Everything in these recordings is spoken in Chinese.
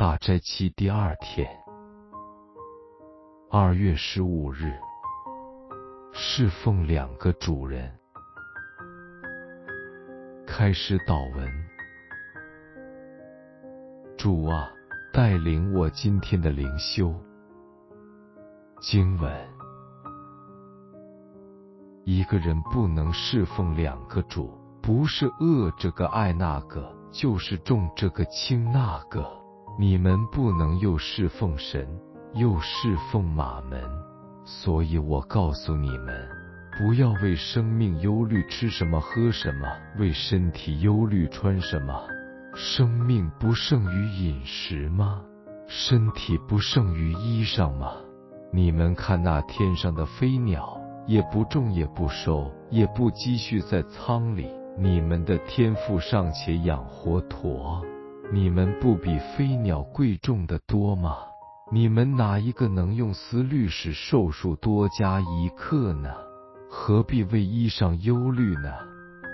大斋期第二天，二月十五日，侍奉两个主人。开始祷文，主啊，带领我今天的灵修。经文：一个人不能侍奉两个主，不是恶这个爱那个，就是重这个轻那个。你们不能又侍奉神，又侍奉马门，所以我告诉你们，不要为生命忧虑吃什么喝什么，为身体忧虑穿什么。生命不胜于饮食吗？身体不胜于衣裳吗？你们看那天上的飞鸟，也不种也不收，也不积蓄在仓里，你们的天赋尚且养活驼。你们不比飞鸟贵重的多吗？你们哪一个能用思虑使寿数多加一刻呢？何必为衣裳忧虑呢？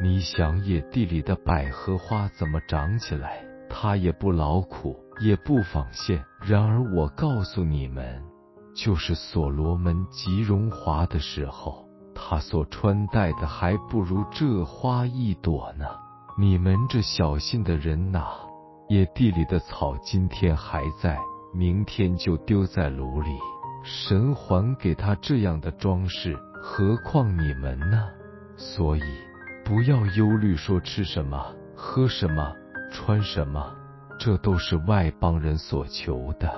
你想野地里的百合花怎么长起来？它也不劳苦，也不纺线。然而我告诉你们，就是所罗门极荣华的时候，他所穿戴的还不如这花一朵呢。你们这小心的人哪！野地里的草今天还在，明天就丢在炉里。神还给他这样的装饰，何况你们呢？所以不要忧虑，说吃什么、喝什么、穿什么，这都是外邦人所求的。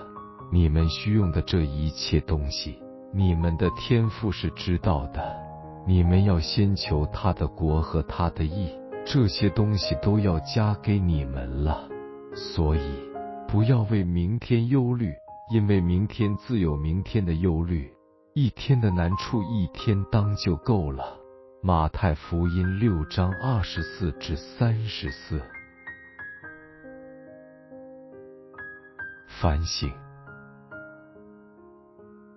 你们需用的这一切东西，你们的天赋是知道的。你们要先求他的国和他的义，这些东西都要加给你们了。所以，不要为明天忧虑，因为明天自有明天的忧虑。一天的难处，一天当就够了。马太福音六章二十四至三十四。反省：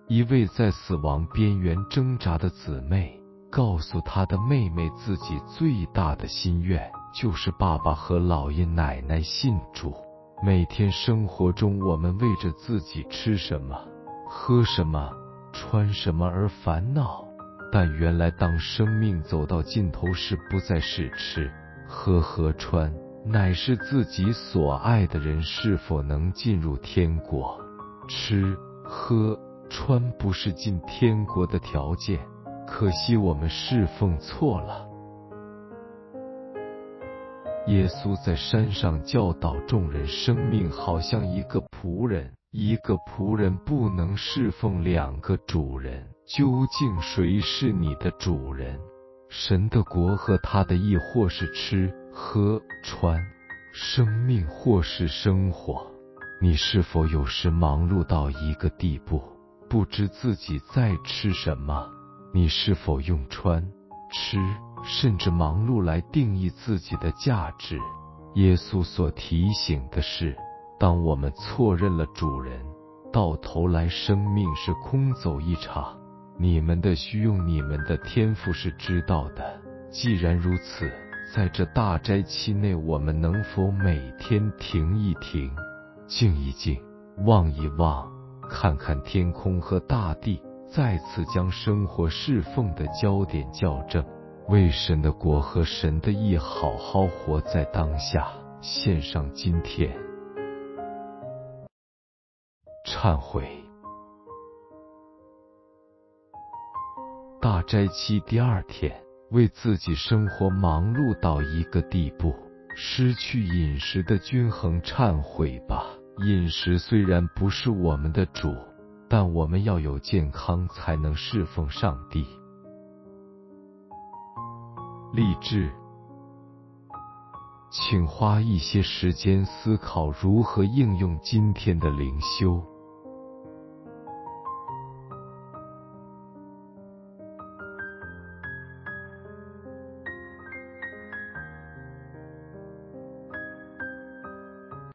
一位在死亡边缘挣扎的姊妹，告诉他的妹妹，自己最大的心愿。就是爸爸和姥爷奶奶信主，每天生活中我们为着自己吃什么、喝什么、穿什么而烦恼。但原来当生命走到尽头时，不再是吃、喝和穿，乃是自己所爱的人是否能进入天国。吃、喝、穿不是进天国的条件，可惜我们侍奉错了。耶稣在山上教导众人：生命好像一个仆人，一个仆人不能侍奉两个主人。究竟谁是你的主人？神的国和他的义，或是吃喝穿，生命或是生活？你是否有时忙碌到一个地步，不知自己在吃什么？你是否用穿吃？甚至忙碌来定义自己的价值。耶稣所提醒的是，当我们错认了主人，到头来生命是空走一场。你们的需用，你们的天赋是知道的。既然如此，在这大斋期内，我们能否每天停一停，静一静，望一望，看看天空和大地，再次将生活侍奉的焦点校正？为神的国和神的意好好活在当下，献上今天。忏悔。大斋期第二天，为自己生活忙碌到一个地步，失去饮食的均衡，忏悔吧。饮食虽然不是我们的主，但我们要有健康，才能侍奉上帝。励志，请花一些时间思考如何应用今天的灵修。